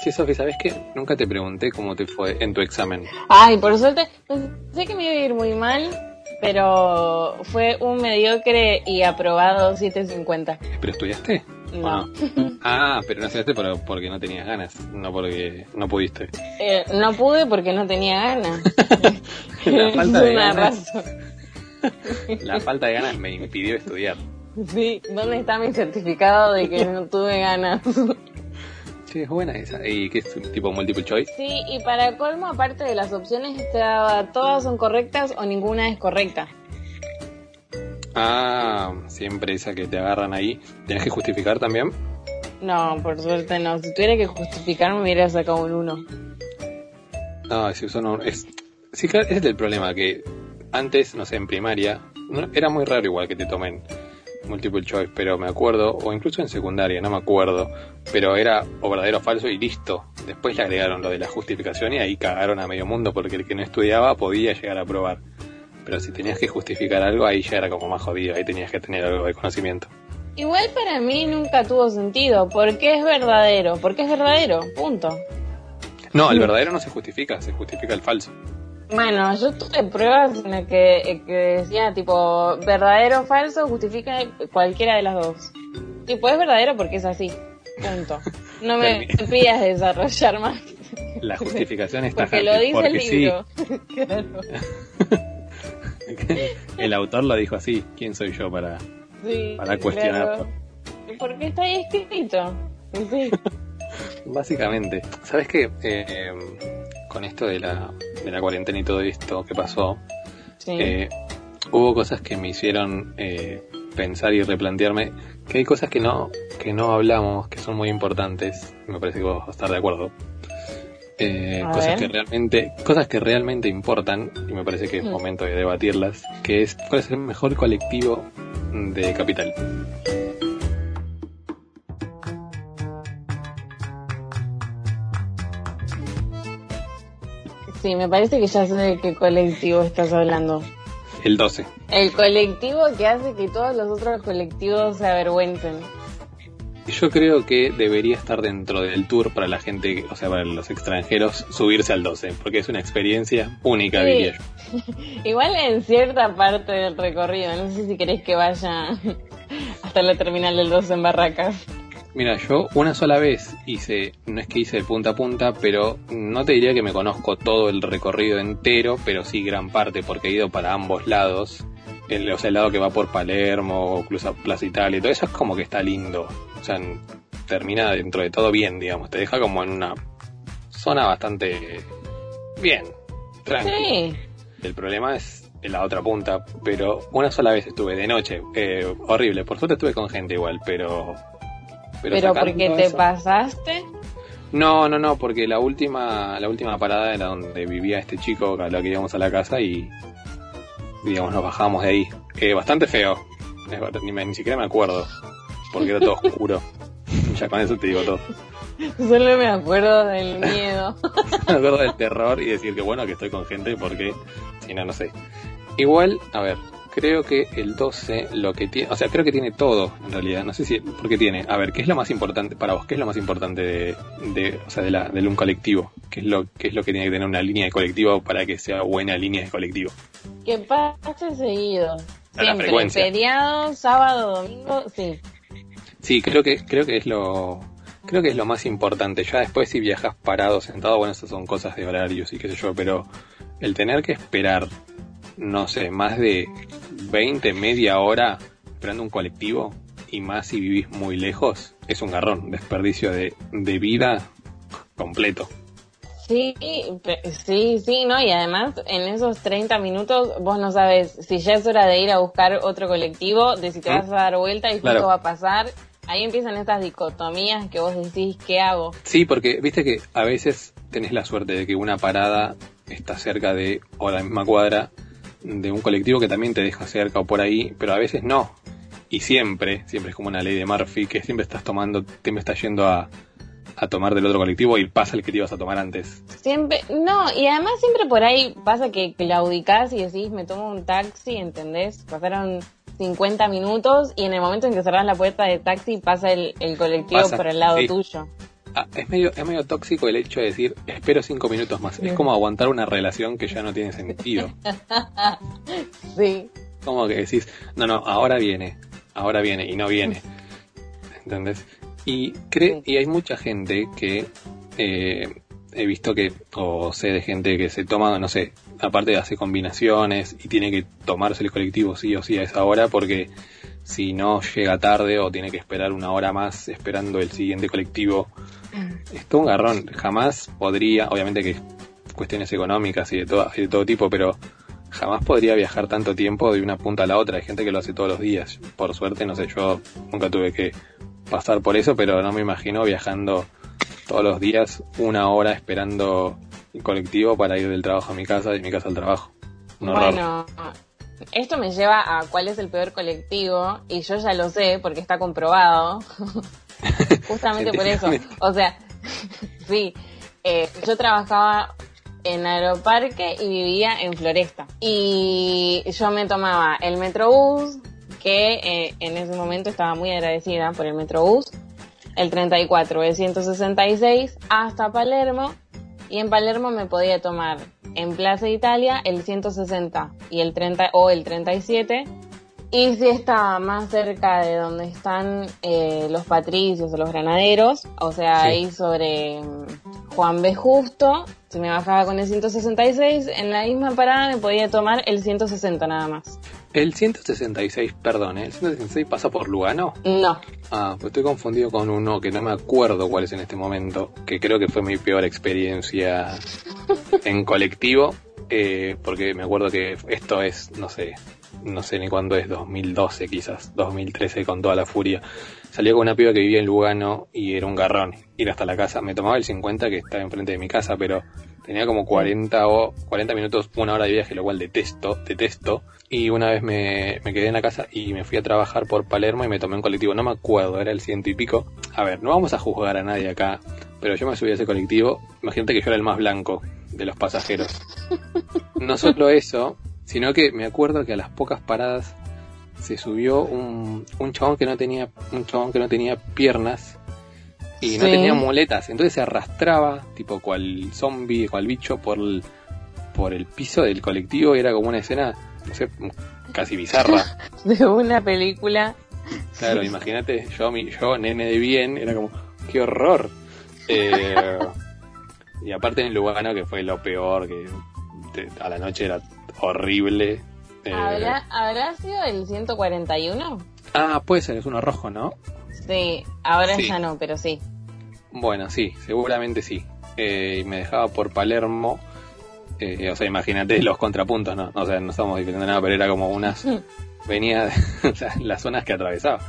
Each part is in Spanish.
Sí, Sofi, ¿sabes qué? Nunca te pregunté cómo te fue en tu examen. Ay, por suerte, sé que me iba a ir muy mal, pero fue un mediocre y aprobado 750. ¿Pero estudiaste? No. Ah, pero no estudiaste por- porque no tenías ganas, no porque no pudiste. Eh, no pude porque no tenía ganas. La falta de una ganas. razón. La falta de ganas me impidió estudiar. Sí, ¿dónde está mi certificado de que no tuve ganas? Sí, es buena esa. ¿Y qué es tipo multiple choice? Sí, y para colmo, aparte de las opciones, estaba todas son correctas o ninguna es correcta. Ah, siempre esa que te agarran ahí. ¿Tienes que justificar también? No, por suerte no. Si tuviera que justificar, me hubiera sacado un 1. No, si uso no, es, sí, claro, ese es el problema, que antes, no sé, en primaria, no- era muy raro igual que te tomen multiple choice, pero me acuerdo, o incluso en secundaria, no me acuerdo, pero era o verdadero o falso y listo. Después le agregaron lo de la justificación y ahí cagaron a medio mundo porque el que no estudiaba podía llegar a probar. Pero si tenías que justificar algo, ahí ya era como más jodido, ahí tenías que tener algo de conocimiento. Igual para mí nunca tuvo sentido. ¿Por qué es verdadero? Porque es verdadero, punto. No, el verdadero no se justifica, se justifica el falso. Bueno, yo tuve pruebas en las que, eh, que decía tipo verdadero o falso, justifica cualquiera de las dos. Tipo, es verdadero porque es así. Punto. No me pidas desarrollar más. La justificación está Porque lo dice porque el sí. libro. Claro. el autor lo dijo así. ¿Quién soy yo para, Sí, para cuestionarlo? claro. Porque está ahí escrito. Sí. Básicamente, ¿sabes qué? Eh, con esto de la, de la cuarentena y todo esto que pasó, sí. eh, hubo cosas que me hicieron eh, pensar y replantearme que hay cosas que no, que no hablamos, que son muy importantes, me parece que vos vas a estar de acuerdo. Eh, cosas ver. que realmente, cosas que realmente importan, y me parece que es Mm. momento de debatirlas, que es cuál es el mejor colectivo de capital. Sí, me parece que ya sé de qué colectivo estás hablando. El 12. El colectivo que hace que todos los otros colectivos se avergüencen. Yo creo que debería estar dentro del tour para la gente, o sea, para los extranjeros, subirse al 12, porque es una experiencia única, Sí. diría yo. Igual en cierta parte del recorrido, no sé si querés que vaya hasta la terminal del 2 en Barracas. Mira, yo una sola vez hice, no es que hice de punta a punta, pero no te diría que me conozco todo el recorrido entero, pero sí gran parte, porque he ido para ambos lados. El, o sea, el lado que va por Palermo, Plaza, Plaza Italia, y todo eso es como que está lindo. O sea, termina dentro de todo bien, digamos. Te deja como en una zona bastante bien, tranquila. Sí. El problema es en la otra punta, pero una sola vez estuve de noche, eh, horrible. Por suerte estuve con gente igual, pero. Pero, porque te eso- pasaste. No, no, no, porque la última, la última parada era donde vivía este chico a la que íbamos a la casa y, digamos, nos bajábamos de ahí. Eh, bastante feo, ni, me- ni siquiera me acuerdo, porque era todo oscuro. ya con eso te digo todo. Solo me acuerdo del miedo. me acuerdo del terror y decir que bueno que estoy con gente porque si no, no sé. Igual, a ver, creo que el 12 lo que tiene, o sea, creo que tiene todo en realidad, no sé si, porque tiene, a ver, ¿qué es lo más importante para vos? ¿Qué es lo más importante de, de o sea, de, la, de un colectivo? ¿Qué es, lo, ¿Qué es lo que tiene que tener una línea de colectivo para que sea buena línea de colectivo? Que pase seguido. A la frecuencia. Feriado, sábado, domingo, sí. Sí, creo que, creo que es lo, creo que es lo más importante. Ya después si viajas parado, sentado, bueno, esas son cosas de horarios y qué sé yo, pero el tener que esperar, no sé, más de 20, media hora esperando un colectivo, y más si vivís muy lejos, es un garrón, desperdicio de, de vida completo. Sí, sí, sí, ¿no? Y además en esos 30 minutos vos no sabes si ya es hora de ir a buscar otro colectivo, de si te ¿Mm? vas a dar vuelta y justo Claro. va a pasar. Ahí empiezan estas dicotomías que vos decís, ¿qué hago? Sí, porque viste que a veces tenés la suerte de que una parada está cerca de, o la misma cuadra, de un colectivo que también te deja cerca o por ahí, pero a veces no. Y siempre, siempre es como una ley de Murphy, que siempre estás tomando, siempre estás yendo a, a tomar del otro colectivo y pasa el que te ibas a tomar antes. Siempre, no, y además siempre por ahí pasa que claudicás y decís, me tomo un taxi, ¿entendés? Pasaron 50 minutos y en el momento en que cerrás la puerta de taxi pasa el, el colectivo Pasa, por el lado sí. tuyo. Ah, es medio, es medio tóxico el hecho de decir espero cinco minutos más. Es como aguantar una relación que ya no tiene sentido. sí. Como que decís, no, no, ahora viene, ahora viene y no viene. ¿Entendés? Y, cree, y hay mucha gente que eh, he visto que, o sé de gente que se toma, no sé, aparte de hacer combinaciones y tiene que tomarse el colectivo sí o sí a esa hora porque si no llega tarde o tiene que esperar una hora más esperando el siguiente colectivo. Es todo un garrón. Jamás podría, obviamente que cuestiones económicas y de todo, y de todo tipo, pero jamás podría viajar tanto tiempo de una punta a la otra. Hay gente que lo hace todos los días. Por suerte, no sé, yo nunca tuve que pasar por eso, pero no me imagino viajando todos los días una hora esperando el colectivo para ir del trabajo a mi casa y mi casa al trabajo. Un bueno, esto me lleva a cuál es el peor colectivo y yo ya lo sé porque está comprobado. Justamente por eso. O sea, sí, eh, yo trabajaba en Aeroparque y vivía en Floresta. Y yo me tomaba el Metrobús, que eh, en ese momento estaba muy agradecida por el Metrobús, el 34, el 166, hasta Palermo. Y en Palermo me podía tomar en Plaza Italia el 160 y el 30 o el 37. Y si estaba más cerca de donde están eh, los patricios o los granaderos, o sea, ahí sobre mm, Juan B. Justo, si me bajaba con el 166, en la misma parada me podía tomar el 160 nada más. El 166, perdón, ¿eh? ¿el 166 pasa por Lugano? No. Ah, pues estoy confundido con uno que no me acuerdo cuál es en este momento, que creo que fue mi peor experiencia en colectivo, eh, porque me acuerdo que esto es, no sé, no sé ni cuándo es, 2012 quizás, 2013 con toda la furia. Salía con una piba que vivía en Lugano y era un garrón ir hasta la casa. Me tomaba el 50 que estaba enfrente de mi casa, pero tenía como 40 o 40 minutos, una hora de viaje, lo cual detesto, detesto. Y una vez me, me quedé en la casa y me fui a trabajar por Palermo y me tomé un colectivo, no me acuerdo, era el ciento y pico. A ver, no vamos a juzgar a nadie acá, pero yo me subí a ese colectivo, imagínate que yo era el más blanco de los pasajeros. No solo eso, sino que me acuerdo que a las pocas paradas se subió un, un chabón que no tenía un chabón que no tenía piernas y no tenía muletas, entonces se arrastraba tipo cual zombie, cual bicho por el, por el piso del colectivo y era como una escena, no sé, casi bizarra. de una película. Claro, imagínate, yo, mi, yo, nene de bien, era como, qué horror. Eh, y aparte en Lugano, que fue lo peor, que a la noche era horrible. Eh, ¿Habrá, sido el 141? Ah, puede ser, es uno rojo, ¿no? Sí, ahora ya no, pero sí. Bueno, sí, seguramente sí. Eh, me dejaba por Palermo. Eh, o sea, imagínate los contrapuntos, ¿no? O sea, no estamos diciendo nada, pero era como unas. venía de las zonas que atravesaba.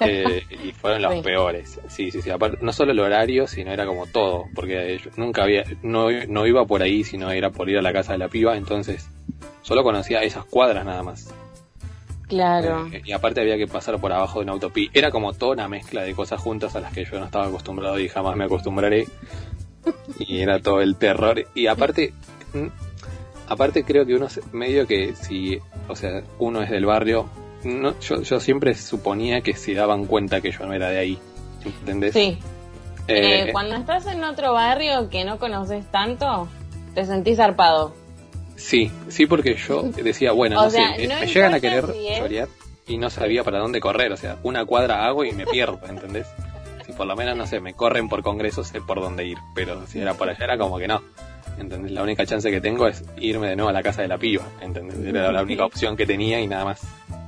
Eh, y fueron los peores. Sí, sí, sí. Aparte, no solo el horario, sino era como todo. Porque nunca había. No, no iba por ahí, sino era por ir a la casa de la piba. Entonces, solo conocía esas cuadras nada más. Claro. Eh, y aparte había que pasar por abajo de una autopista. Era como toda una mezcla de cosas juntas a las que yo no estaba acostumbrado y jamás me acostumbraré. Y era todo el terror. Y aparte, aparte creo que uno medio que si, o sea, uno es del barrio, no, yo, yo siempre suponía que se daban cuenta que yo no era de ahí. ¿Entendés? Sí. Eh, eh, cuando estás en otro barrio que no conoces tanto, te sentís zarpado. Sí, sí, porque yo decía, bueno, no sé, me llegan a querer chorear y no sabía para dónde correr, o sea, una cuadra hago y me pierdo, ¿entendés? Si por lo menos, no sé, me corren por congreso, sé por dónde ir, pero si era por allá era como que no, ¿entendés? La única chance que tengo es irme de nuevo a la casa de la piba, ¿entendés? Era la única opción que tenía y nada más.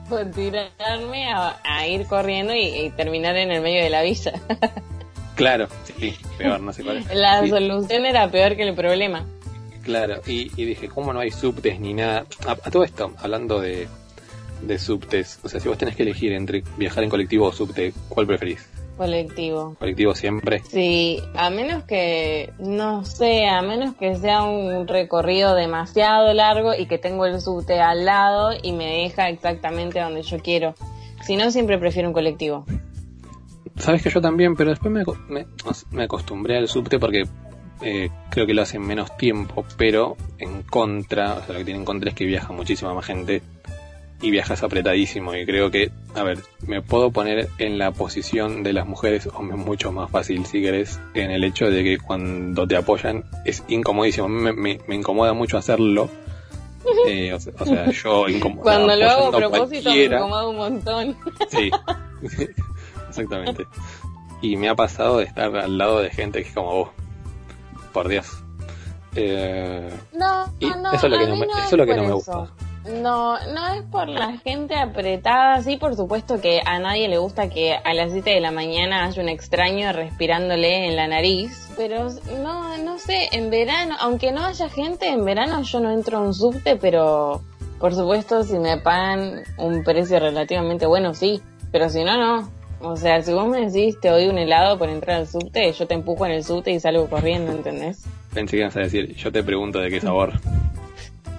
Pues tirarme a, ir corriendo y, terminar en el medio de la villa. claro, sí, peor, no sé cuál es. La solución era peor que el problema. Claro, y, dije, ¿cómo no hay subtes ni nada? A, todo esto, hablando de, de subtes, o sea, si vos tenés que elegir entre viajar en colectivo o subte, ¿cuál preferís? Colectivo. Colectivo siempre. Sí, a menos que, no sé, a menos que sea un recorrido demasiado largo y que tengo el subte al lado y me deja exactamente donde yo quiero. Si no, siempre prefiero un colectivo. Sabes que yo también, pero después me, me, me acostumbré al subte porque eh, creo que lo hacen menos tiempo, pero en contra, o sea, lo que tiene en contra es que viaja muchísima más gente y viajas apretadísimo y creo que, a ver, me puedo poner en la posición de las mujeres, o mucho más fácil si querés, en el hecho de que cuando te apoyan es incomodísimo, me, me, me incomoda mucho hacerlo. Eh, o, sea, yo incomodo. Cuando lo hago a propósito me incomoda un montón. Sí, exactamente. Y me ha pasado de estar al lado de gente que es como vos. Por Dios. Eh, no, no, eso es lo que no, me, eso es lo que no me gusta. No, no es por la gente apretada, sí, por supuesto que a nadie le gusta que a las 7 de la mañana haya un extraño respirándole en la nariz, pero no, no sé, en verano, aunque no haya gente, en verano yo no entro a un subte, pero por supuesto si me pagan un precio relativamente bueno, sí, pero si no, no. O sea, si vos me decís te doy un helado por entrar al subte, yo te empujo en el subte y salgo corriendo, ¿entendés? Pensé que ibas a decir, yo te pregunto de qué sabor.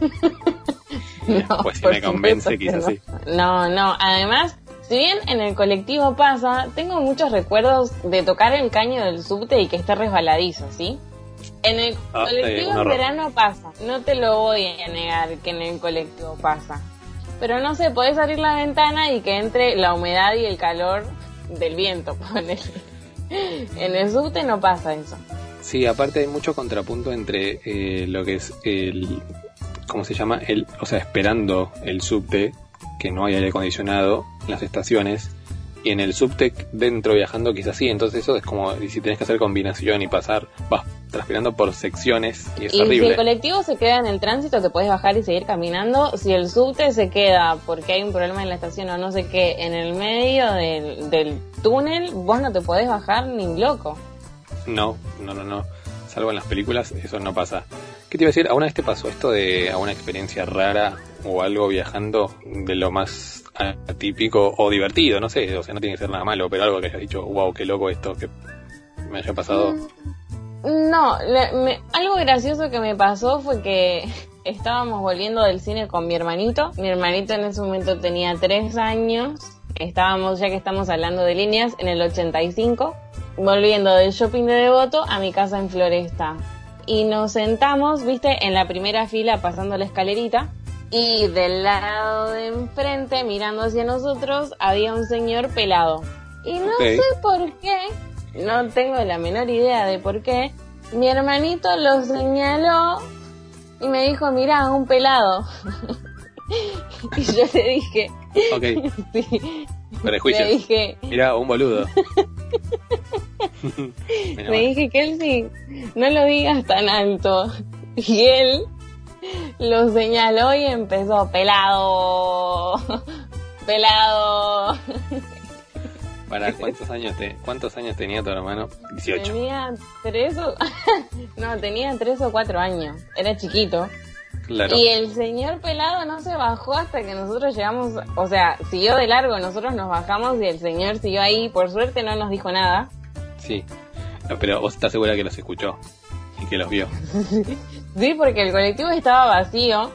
no, pues si me convence, quizás sí. No, no, además, si bien en el colectivo pasa, tengo muchos recuerdos de tocar el caño del subte y que esté resbaladizo, ¿sí? En el ah, colectivo en verano pasa, no te lo voy a negar que en el colectivo pasa. Pero no sé, podés abrir la ventana y que entre la humedad y el calor del viento, En el subte no pasa eso. Sí, aparte hay mucho contrapunto entre eh, lo que es el ¿cómo se llama? El, o sea, esperando el subte, que no hay aire acondicionado en las estaciones, y en el subte dentro viajando quizás sí, entonces eso es como si tienes que hacer combinación y pasar, vas transpirando por secciones y es y si el colectivo se queda en el tránsito te puedes bajar y seguir caminando, si el subte se queda porque hay un problema en la estación o no sé qué, en el medio del, del túnel, vos no te podés bajar ni loco. No, no, no, no, salvo en las películas, eso no pasa. ¿Qué te iba a decir? ¿Alguna vez te pasó esto de alguna experiencia rara o algo viajando de lo más atípico o divertido? No sé, o sea, no tiene que ser nada malo, pero algo que hayas dicho, wow, qué loco esto que me haya pasado. Mm, no, algo gracioso que me pasó fue que estábamos volviendo del cine con mi hermanito. Mi hermanito en ese momento tenía tres años. Estábamos, ya que estamos hablando de líneas, en el 85, volviendo del shopping de Devoto a mi casa en Floresta y nos sentamos, viste, en la primera fila pasando la escalerita y del lado de enfrente, mirando hacia nosotros, había un señor pelado. Y no sé por qué, no tengo la menor idea de por qué, mi hermanito lo señaló y me dijo, mira, un pelado. y yo le dije, ok, sí, le dije, mira, un boludo. Me dije que él sí, no lo digas tan alto. Y él lo señaló y empezó, pelado, pelado. ¿Para cuántos años, te, cuántos años tenía tu hermano? 18. Tenía tres o... no, tenía tres o cuatro años. Era chiquito. Y el señor pelado no se bajó hasta que nosotros llegamos, o sea, siguió de largo, nosotros nos bajamos y el señor siguió ahí, por suerte no nos dijo nada. Sí, pero vos estás segura que los escuchó y que los vio. sí, porque el colectivo estaba vacío,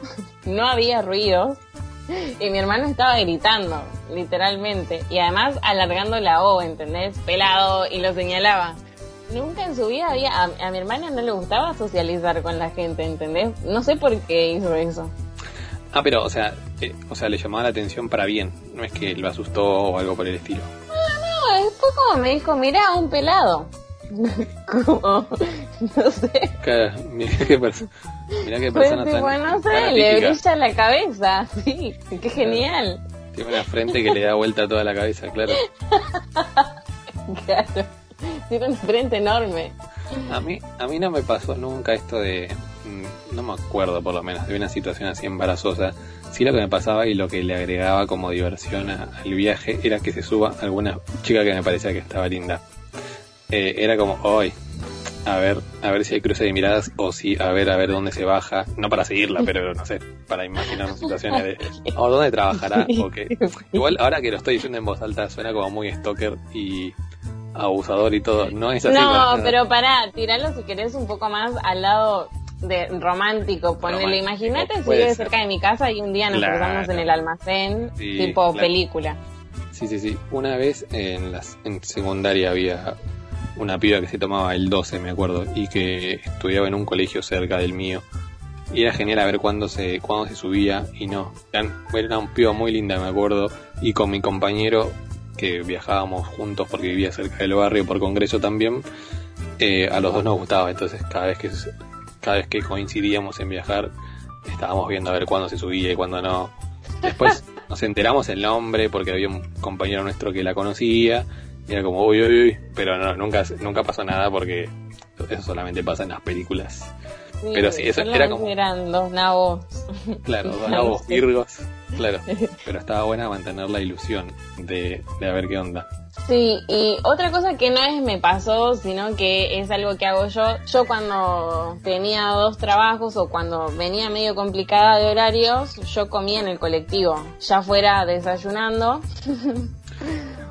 no había ruidos y mi hermano estaba gritando, literalmente, y además alargando la O, ¿entendés? Pelado y lo señalaba. Nunca en su vida había, a, mi hermana no le gustaba socializar con la gente, ¿entendés? No sé por qué hizo eso. Ah, pero, o sea, eh, o sea, le llamaba la atención para bien, no es que lo asustó o algo por el estilo. No, no, después como me dijo, mira, un pelado. como, no sé. mira qué, persona mira qué persona pues, tan no sé, le brilla la cabeza, sí, qué genial. Tiene una frente que le da vuelta a toda la cabeza, claro. claro. Tiene una frente enorme. A mí, a mí no me pasó nunca esto de, mm, no me acuerdo por lo menos, de una situación así embarazosa. Sí lo que me pasaba y lo que le agregaba como diversión al viaje era que se suba alguna chica que me parecía que estaba linda. Eh, era como, hoy, a ver, a ver si hay cruce de miradas o si, a ver, a ver dónde se baja, no para seguirla, pero no sé, para imaginar situaciones de, o dónde trabajará, o que, igual ahora que lo estoy diciendo en voz alta suena como muy stalker y abusador y todo. No es así. No, pero pará, tiralo si querés un poco más al lado de romántico. Ponele, imagínate si vive cerca de mi casa y un día nos cruzamos en el almacén, tipo película. Sí, sí, sí. Una vez en, las, en secundaria había una piba que se tomaba el 12, me acuerdo, y que estudiaba en un colegio cerca del mío. y era genial a ver cuándo se, cuándo se subía y no. Era un piba muy linda, me acuerdo, y con mi compañero que viajábamos juntos porque vivía cerca del barrio por congreso también, eh, a los dos nos gustaba, entonces cada vez que cada vez que coincidíamos en viajar estábamos viendo a ver cuándo se subía y cuándo no. Después nos enteramos el nombre porque había un compañero nuestro que la conocía y era como uy uy uy, pero no, nunca nunca pasó nada porque eso solamente pasa en las películas. pero sí, eso era como eran dos nabos. Claro, dos nabos virgos, claro, pero estaba buena mantener la ilusión de, de a ver qué onda. Sí, y otra cosa que no es me pasó, sino que es algo que hago yo. Yo cuando tenía dos trabajos o cuando venía medio complicada de horarios, yo comía en el colectivo, ya fuera desayunando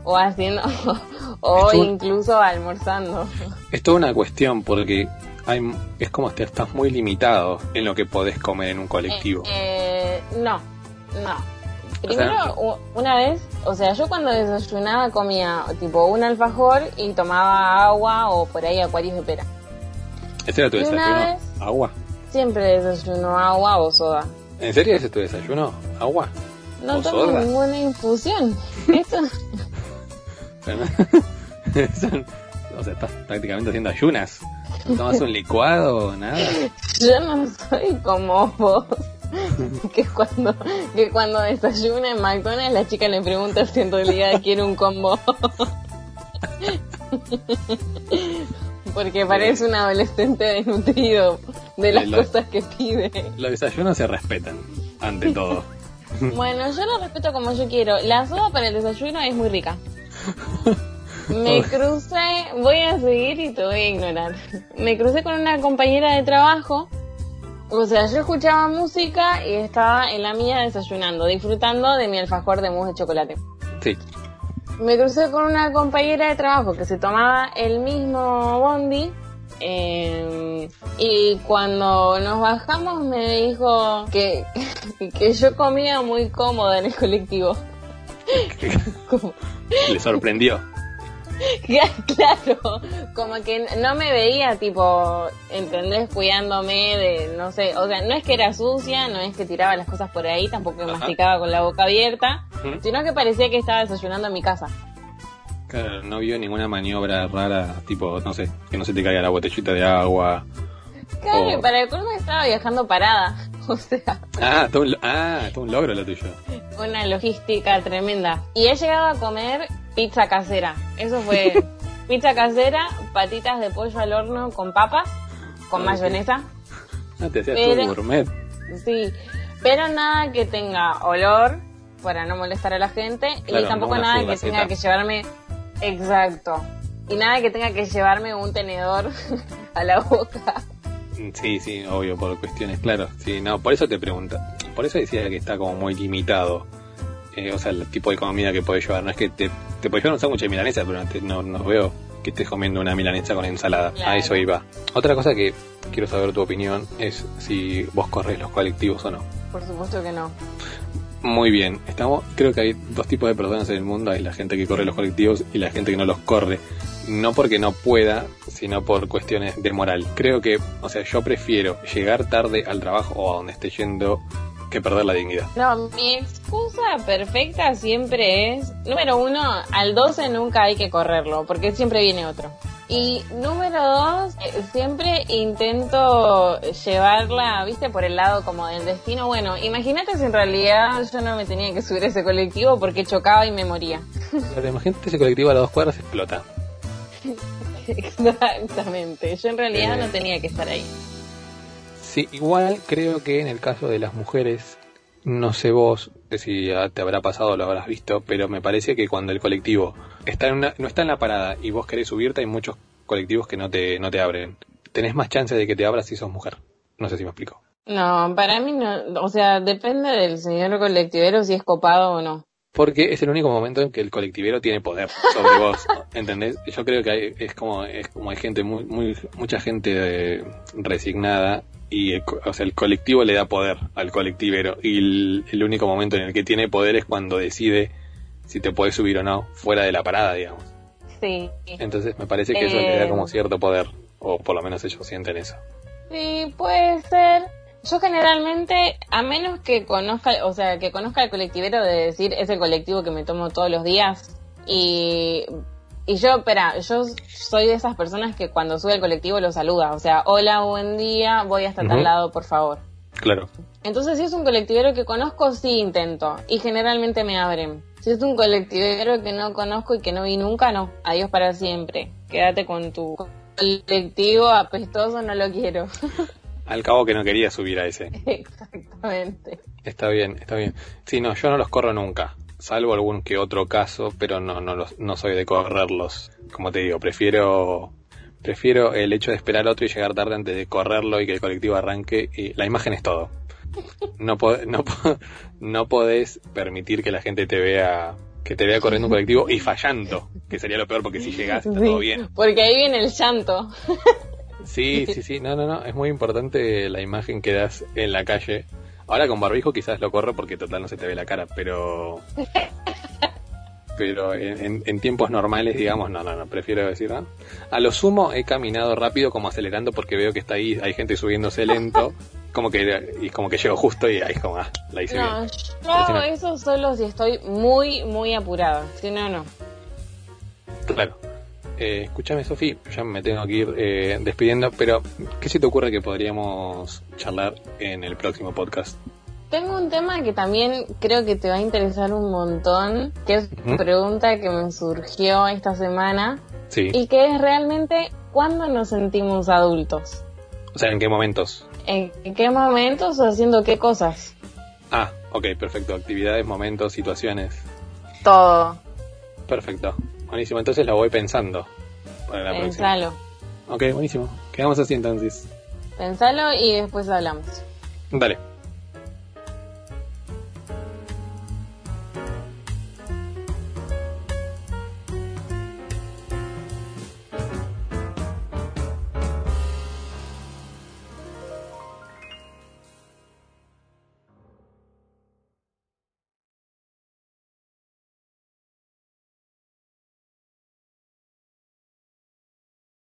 o haciendo o incluso almorzando. Es toda una cuestión porque hay, es como que estás muy limitado en lo que podés comer en un colectivo. Eh, eh, no, no. Primero, una vez, o sea, yo cuando desayunaba comía tipo un alfajor y tomaba agua o por ahí acuarios de pera. ¿Ese era tu desayuno? ¿Agua? Siempre desayuno agua o soda. ¿En serio ese es tu desayuno? ¿Agua? No tomo ninguna infusión. Esto... o sea, estás prácticamente haciendo ayunas. ¿No tomas un licuado o nada? Yo no soy como vos. que cuando que cuando desayuna en McDonald's la chica le pregunta si en realidad quiere un combo. Porque parece un adolescente desnutrido de las cosas que pide. Los desayunos se respetan, ante todo. Bueno, yo lo respeto como yo quiero. La soda para el desayuno es muy rica. Me crucé, voy a seguir y te voy a ignorar. Me crucé con una compañera de trabajo o sea, yo escuchaba música y estaba en la mía desayunando, disfrutando de mi alfajor de mousse de chocolate. Sí. Me crucé con una compañera de trabajo que se tomaba el mismo bondi em, y cuando nos bajamos me dijo que, que yo comía muy cómoda en el colectivo. Le sorprendió. claro, como que no me veía tipo, ¿entendés? Cuidándome de, no sé, o sea, no es que era sucia, no es que tiraba las cosas por ahí, tampoco me masticaba con la boca abierta, sino que parecía que estaba desayunando en mi casa. Claro, no vio ninguna maniobra rara, tipo, no sé, que no se te caiga la botellita de agua. Claro, para el colmo estaba viajando parada, o sea. Ah, todo un, ah, todo un logro lo tuyo. Una logística tremenda. Y he llegado a comer pizza casera. Eso fue pizza casera, patitas de pollo al horno con papas, con mayonesa. Ah, te hacías gourmet. Sí, pero nada que tenga olor para no molestar a la gente y tampoco nada que tenga que llevarme exacto y nada que tenga que llevarme un tenedor a la boca. Sí, sí, obvio, por cuestiones, claro. Sí, no, por eso te pregunto. Por eso decía que está como muy limitado eh, o sea, el tipo de comida que puedes llevar. No es que te, te puedes llevar un sándwich de milanesa, pero no, no, veo que estés comiendo una milanesa con ensalada. A eso iba. Otra cosa que quiero saber tu opinión es si vos corres los colectivos o no. Por supuesto que no. Muy bien, estamos, creo que hay dos tipos de personas en el mundo, hay la gente que corre los colectivos y la gente que no los corre. No porque no pueda, sino por cuestiones de moral. Creo que, o sea, yo prefiero llegar tarde al trabajo o a donde esté yendo que perder la dignidad. No, mi excusa perfecta siempre es, número uno, al 12 nunca hay que correrlo, porque siempre viene otro. Y número dos, siempre intento llevarla, viste, por el lado como del destino. Bueno, imagínate si en realidad yo no me tenía que subir a ese colectivo porque chocaba y me moría. imagínate ese colectivo a las dos cuadras explota. Exactamente, yo en realidad no tenía que estar ahí. Sí, igual creo que en el caso de las mujeres, no sé vos si ya te habrá pasado o lo habrás visto, pero me parece que cuando el colectivo está en una, no está en la parada y vos querés subirte, hay muchos colectivos que no te, no te abren. Tenés más chance de que te abras si sos mujer. No sé si me explico. No, para mí no, o sea, depende del señor colectivero si es copado o no. Porque es el único momento en que el colectivero tiene poder sobre vos, ¿entendés? Yo creo que hay, es como es como hay gente muy, muy mucha gente eh, resignada y el, o sea, el colectivo le da poder al colectivero y el, único momento en el que tiene poder es cuando decide si te puedes subir o no fuera de la parada, digamos. Sí. Entonces me parece que eso le da como eh, cierto poder, o por lo menos ellos sienten eso. Sí, puede ser. Yo generalmente, a menos que conozca, o sea, que conozca el colectivero de decir es el colectivo que me tomo todos los días y y yo, espera, yo soy de esas personas que cuando sube el colectivo lo saluda. O sea, hola, buen día, voy hasta tal lado, por favor. Claro. Entonces, si es un colectivero que conozco, sí intento. Y generalmente me abren. Si es un colectivero que no conozco y que no vi nunca, no. Adiós para siempre. Quédate con tu colectivo apestoso, no lo quiero. Al cabo que no quería subir a ese. Exactamente. Está bien, está bien. Sí, no, yo no los corro nunca salvo algún que otro caso, pero no, no, los, no soy de correrlos. Como te digo, prefiero prefiero el hecho de esperar otro y llegar tarde antes de correrlo y que el colectivo arranque. Y la imagen es todo. No, no, no podés permitir que la gente te vea que te vea corriendo un colectivo y fallando, que sería lo peor porque si llegas está todo bien. Porque ahí viene el llanto. Sí, sí, sí, no, no, no, es muy importante la imagen que das en la calle Ahora con barbijo quizás lo corro porque total no se te ve la cara, pero. pero en, tiempos normales, digamos, no, no, no, prefiero decir, ¿no? A lo sumo he caminado rápido como acelerando porque veo que está ahí, hay gente subiéndose lento, como que, y como que llego justo y ahí como, ah, la hice no, Yo eso solo si estoy muy, muy apurada, si no, no. Claro. Eh, escúchame, Sofi, ya me tengo que ir eh, despidiendo, pero ¿qué se te ocurre que podríamos charlar en el próximo podcast? Tengo un tema que también creo que te va a interesar un montón, que es una pregunta que me surgió esta semana. Sí. Y que es realmente cuándo nos sentimos adultos. O sea, ¿en qué momentos? ¿En qué momentos o haciendo qué cosas? Ah, ok, perfecto. Actividades, momentos, situaciones. Todo. Perfecto. Buenísimo, entonces lo voy pensando. Para la Pensalo. Ok, buenísimo. Quedamos así entonces. Pensalo y después hablamos. Dale.